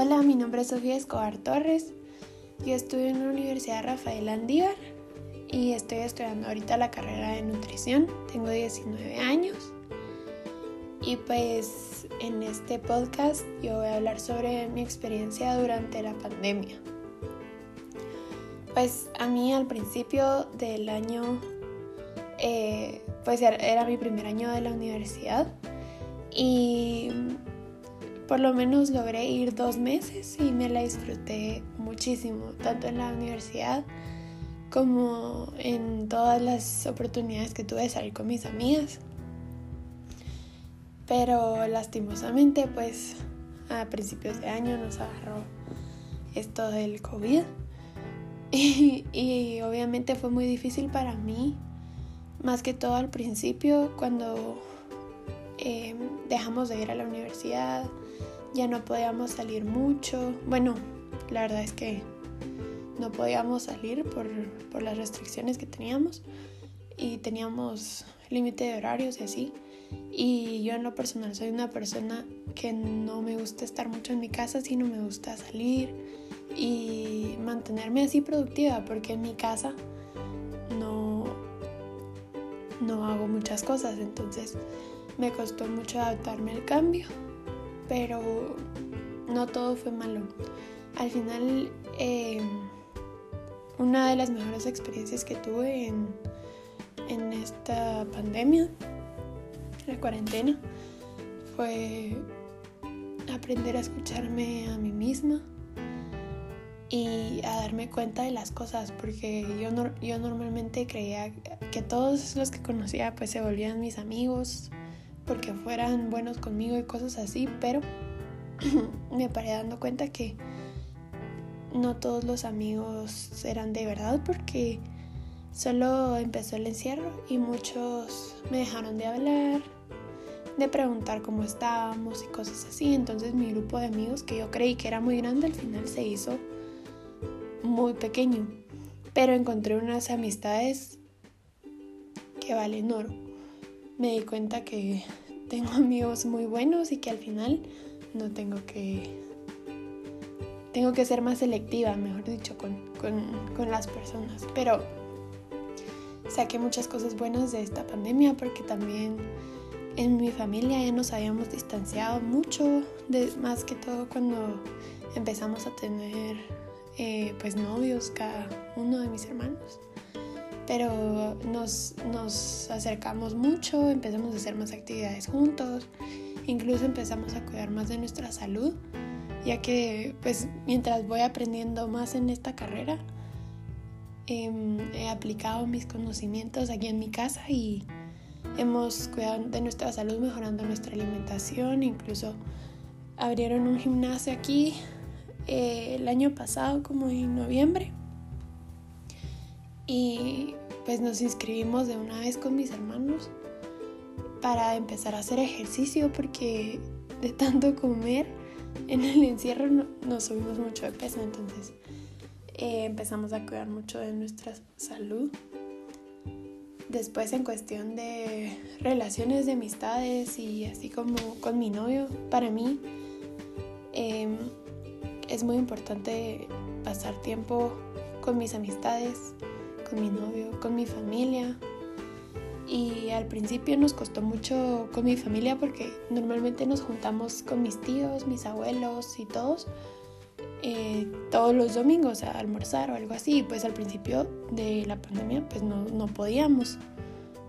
Hola, mi nombre es Sofía Escobar Torres. Yo estudio en la Universidad Rafael Andívar y estoy estudiando ahorita la carrera de nutrición. Tengo 19 años. Y pues en este podcast yo voy a hablar sobre mi experiencia durante la pandemia. Pues a mí al principio del año, eh, pues era mi primer año de la universidad y por lo menos logré ir dos meses y me la disfruté muchísimo, tanto en la universidad como en todas las oportunidades que tuve de salir con mis amigas. Pero lastimosamente, pues a principios de año nos agarró esto del COVID. Y, obviamente fue muy difícil para mí, más que todo al principio, cuando eh, dejamos de ir a la universidad, ya no podíamos salir mucho. Bueno, la verdad es que no podíamos salir por, por las restricciones que teníamos y teníamos límite de horarios y así. Y yo en lo personal soy una persona que no me gusta estar mucho en mi casa, sino me gusta salir y mantenerme así productiva, porque en mi casa no, no hago muchas cosas, entonces me costó mucho adaptarme al cambio pero no todo fue malo. Al final, eh, una de las mejores experiencias que tuve en, en esta pandemia, la cuarentena, fue aprender a escucharme a mí misma y a darme cuenta de las cosas porque yo, yo normalmente creía que todos los que conocía pues se volvían mis amigos porque fueran buenos conmigo y cosas así, pero me paré dando cuenta que no todos los amigos eran de verdad porque solo empezó el encierro y muchos me dejaron de hablar, de preguntar cómo estábamos y cosas así. Entonces mi grupo de amigos que yo creí que era muy grande al final se hizo muy pequeño. Pero encontré unas amistades que valen oro. Me di cuenta que tengo amigos muy buenos y que al final no tengo que tengo que ser más selectiva, mejor dicho, con, con, las personas. Pero saqué muchas cosas buenas de esta pandemia porque también en mi familia ya nos habíamos distanciado mucho, más que todo cuando empezamos a tener eh, pues novios cada uno de mis hermanos pero nos, nos acercamos mucho, empezamos a hacer más actividades juntos, incluso empezamos a cuidar más de nuestra salud, ya que pues mientras voy aprendiendo más en esta carrera, em, he aplicado mis conocimientos aquí en mi casa y hemos cuidado de nuestra salud mejorando nuestra alimentación, incluso abrieron un gimnasio aquí eh, el año pasado como en noviembre. Y pues nos inscribimos de una vez con mis hermanos para empezar a hacer ejercicio porque de tanto comer en el encierro nos subimos mucho de peso, entonces eh, empezamos a cuidar mucho de nuestra salud. Después en cuestión de relaciones de amistades y así como con mi novio, para mí em, es muy importante pasar tiempo con mis amistades, con mi novio, con mi familia. Y al principio nos costó mucho con mi familia porque normalmente nos juntamos con mis tíos, mis abuelos y todos eh, todos los domingos a almorzar o algo así. Pues al principio de la pandemia pues no, no podíamos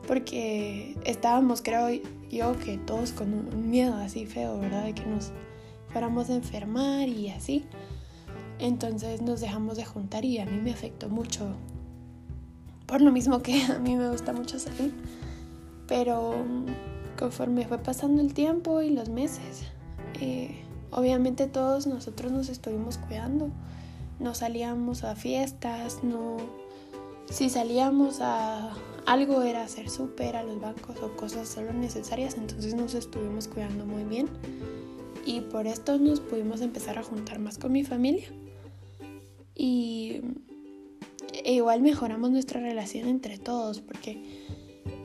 porque estábamos creo yo que todos con un miedo así feo, ¿verdad? De que nos fuéramos a enfermar y así. Entonces nos dejamos de juntar y a mí me afectó mucho por lo mismo que a mí me gusta mucho salir. Pero conforme fue pasando el tiempo y los meses, eh, obviamente todos nosotros nos estuvimos cuidando. No salíamos a fiestas, no... Si salíamos a algo era hacer súper a los bancos o cosas solo necesarias, entonces nos estuvimos cuidando muy bien. Y por esto nos pudimos empezar a juntar más con mi familia. Y igual mejoramos nuestra relación entre todos porque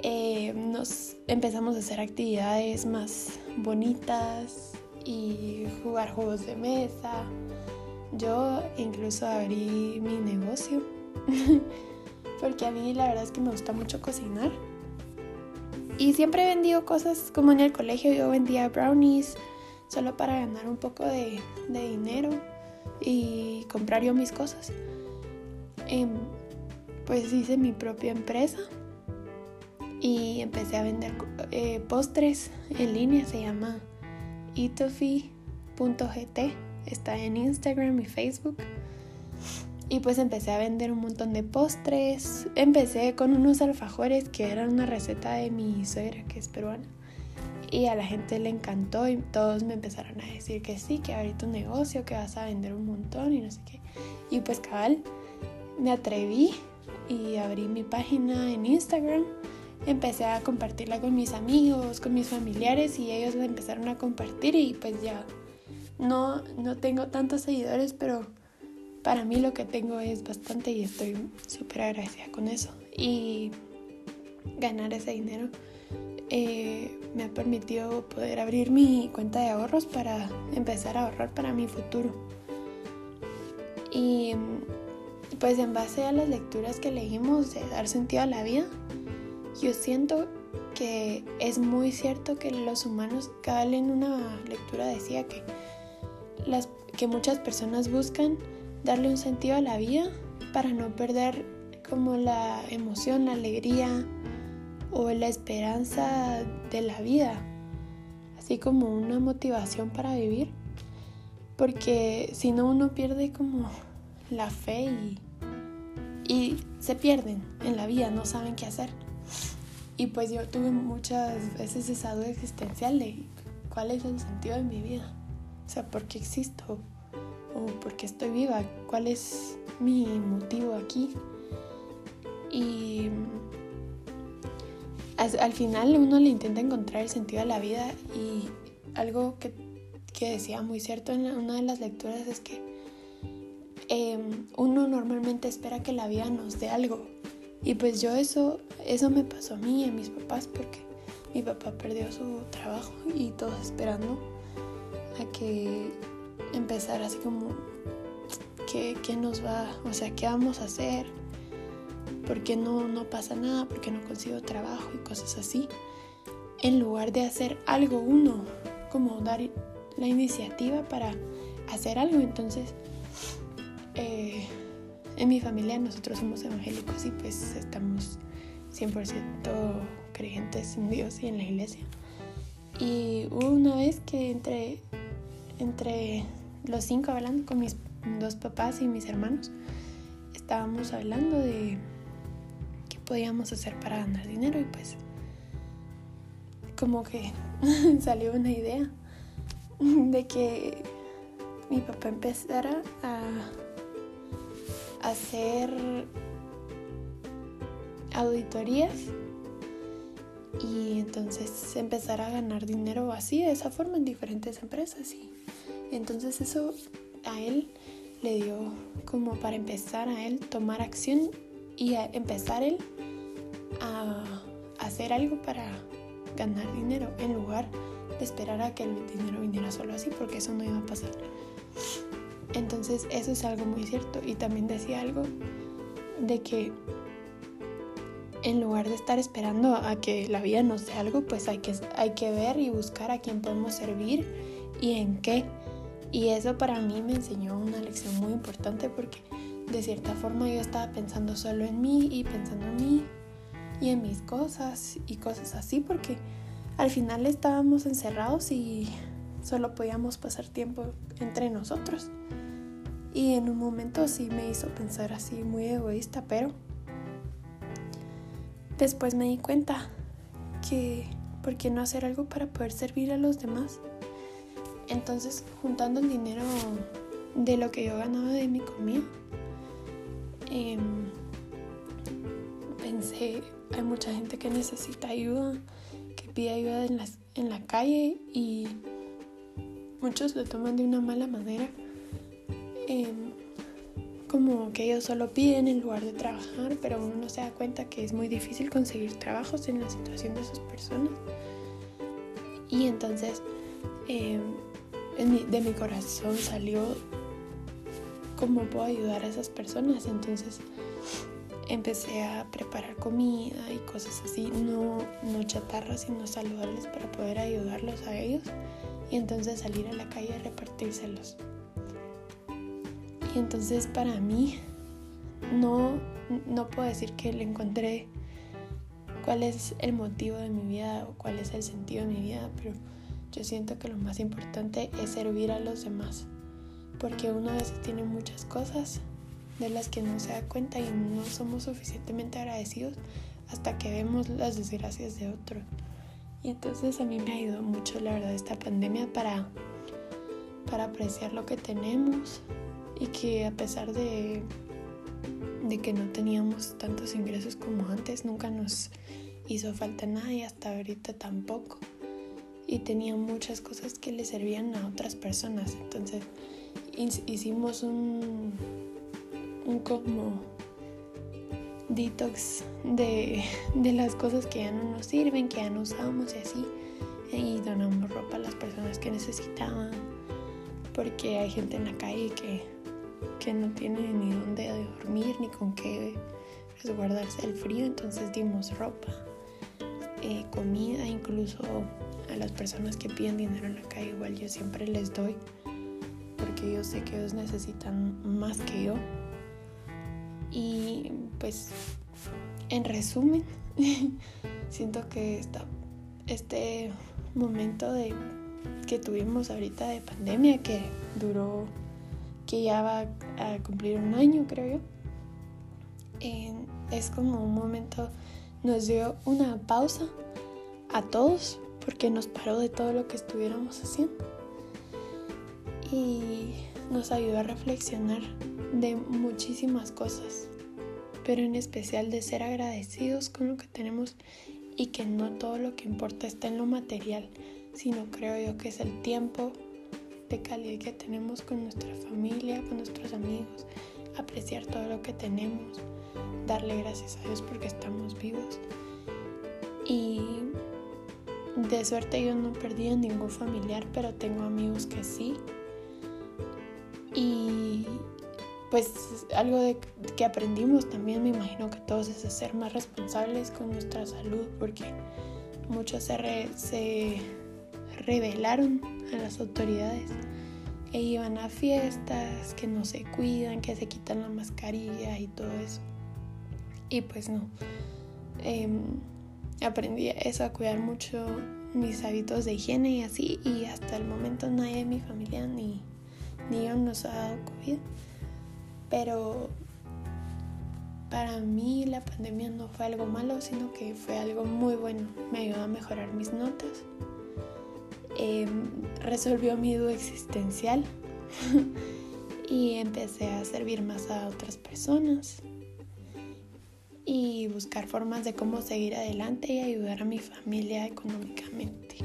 eh, nos empezamos a hacer actividades más bonitas y jugar juegos de mesa. Yo incluso abrí mi negocio porque a mí la verdad es que me gusta mucho cocinar. Y siempre he vendido cosas como en el colegio, yo vendía brownies solo para ganar un poco de, dinero y comprar yo mis cosas. Em, pues hice mi propia empresa y empecé a vender eh, postres en línea, se llama itofi.gt, está en Instagram y Facebook. Y pues empecé a vender un montón de postres. Empecé con unos alfajores que eran una receta de mi suegra, que es peruana. Y a la gente le encantó y todos me empezaron a decir que sí, que ahorita un negocio, que vas a vender un montón y no sé qué. Y pues cabal, me atreví y abrí mi página en Instagram. Empecé a compartirla con mis amigos, con mis familiares y ellos la empezaron a compartir y pues ya no, no tengo tantos seguidores, pero para mí lo que tengo es bastante y estoy súper agradecida con eso. Y ganar ese dinero eh, me ha permitido poder abrir mi cuenta de ahorros para empezar a ahorrar para mi futuro. Y pues en base a las lecturas que leímos de dar sentido a la vida, yo siento que es muy cierto que los humanos, cada en una lectura decía que, las, que muchas personas buscan darle un sentido a la vida para no perder como la emoción, la alegría o la esperanza de la vida, así como una motivación para vivir, porque si no uno pierde como la fe y, y se pierden en la vida, no saben qué hacer. Y pues yo tuve muchas veces esa duda existencial de cuál es el sentido de mi vida, o sea, ¿por qué existo? o por qué estoy viva, cuál es mi motivo aquí. Y al final uno le intenta encontrar el sentido de la vida y algo que, decía muy cierto en una de las lecturas es que em, uno normalmente espera que la vida nos dé algo. Y pues yo eso, eso me pasó a mí y a mis papás porque mi papá perdió su trabajo y todos esperando a que empezar así como, ¿qué, ¿qué, nos va? O sea, ¿qué vamos a hacer? ¿Por qué no, no pasa nada? ¿Por qué no consigo trabajo? Y cosas así. En lugar de hacer algo uno, como dar la iniciativa para hacer algo. Entonces, eh, en mi familia nosotros somos evangélicos y pues estamos 100% creyentes en Dios y en la iglesia. Y hubo una vez que entre, entre los cinco hablando con mis dos papás y mis hermanos, estábamos hablando de qué podíamos hacer para ganar dinero y pues como que salió una idea de que mi papá empezara a hacer auditorías y entonces empezar a ganar dinero así, de esa forma en diferentes empresas y entonces eso a él le dio como para empezar a él tomar acción y a empezar él a hacer algo para ganar dinero en lugar de esperar a que el dinero viniera solo así porque eso no iba a pasar. Entonces eso es algo muy cierto y también decía algo de que en lugar de estar esperando a que la vida nos dé algo, pues hay que, hay que ver y buscar a quién podemos servir y en qué. Y eso para mí me enseñó una lección muy importante porque de cierta forma yo estaba pensando solo en mí y pensando en mí y en mis cosas y cosas así porque al final estábamos encerrados y solo podíamos pasar tiempo entre nosotros. Y en un momento sí me hizo pensar así muy egoísta, pero después me di cuenta que ¿por qué no hacer algo para poder servir a los demás? Entonces, juntando el dinero de lo que yo ganaba de mi comida, em, pensé, hay mucha gente que necesita ayuda, que pide ayuda en, en la calle y muchos lo toman de una mala manera. Em, como que ellos solo piden en lugar de trabajar, pero uno no se da cuenta que es muy difícil conseguir trabajos en la situación de esas personas. Y entonces em, de mi corazón salió cómo puedo ayudar a esas personas. Entonces empecé a preparar comida y cosas así, no, no chatarras, sino saludables para poder ayudarlos a ellos. Y entonces salir a la calle a repartírselos. Y entonces para mí no, no puedo decir que le encontré cuál es el motivo de mi vida o cuál es el sentido de mi vida, pero yo siento que lo más importante es servir a los demás, porque uno a veces tiene muchas cosas de las que no se da cuenta y no somos suficientemente agradecidos hasta que vemos las desgracias de otro. Y entonces a mí me ayudó mucho la verdad esta pandemia para, para apreciar lo que tenemos y que a pesar de, de que no teníamos tantos ingresos como antes, nunca nos hizo falta nada y hasta ahorita tampoco. Y tenía muchas cosas que le servían a otras personas. Entonces hicimos un, un como detox de, de, las cosas que ya no nos sirven, que ya no usamos y así. Y donamos ropa a las personas que necesitaban. Porque hay gente en la calle que, que no tiene ni dónde dormir ni con qué resguardarse el frío. Entonces dimos ropa, eh, comida, incluso a las personas que piden dinero en la calle. Igual yo siempre les doy. Porque yo sé que ellos necesitan más que yo. Y pues, en resumen, siento que este momento de, que tuvimos ahorita de pandemia, que duró, que ya va a cumplir un año, creo yo, es como un momento, nos dio una pausa a todos, porque nos paró de todo lo que estuviéramos haciendo. Y nos ayudó a reflexionar de muchísimas cosas, pero en especial de ser agradecidos con lo que tenemos y que no todo lo que importa está en lo material, sino creo yo que es el tiempo de calidad que tenemos con nuestra familia, con nuestros amigos, apreciar todo lo que tenemos, darle gracias a Dios porque estamos vivos. Y de suerte yo no perdí a ningún familiar, pero tengo amigos que sí y pues algo de, que aprendimos también, me imagino que todos es ser más responsables con nuestra salud, porque muchos se, se rebelaron a las autoridades e iban a fiestas, que no se cuidan, que se quitan la mascarilla y todo eso. Y pues no. Em, aprendí eso, a cuidar mucho mis hábitos de higiene y así. Y hasta el momento nadie de mi familia ni ni yo nos ha dado COVID. Pero para mí la pandemia no fue algo malo, sino que fue algo muy bueno. Me ayudó a mejorar mis notas. Em, resolvió mi duda existencial y empecé a servir más a otras personas y buscar formas de cómo seguir adelante y ayudar a mi familia económicamente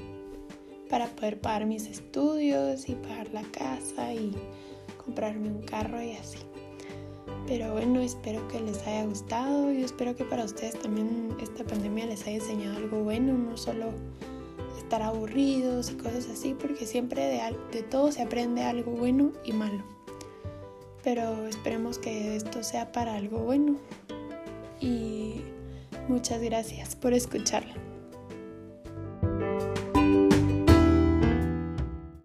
para poder pagar mis estudios y pagar la casa y comprarme un carro y así. Pero bueno, espero que les haya gustado y espero que para ustedes también esta pandemia les haya enseñado algo bueno, no solo estar aburridos y cosas así, porque siempre de, de todo se aprende algo bueno y malo. Pero esperemos que esto sea para algo bueno. Y muchas gracias por escucharlo.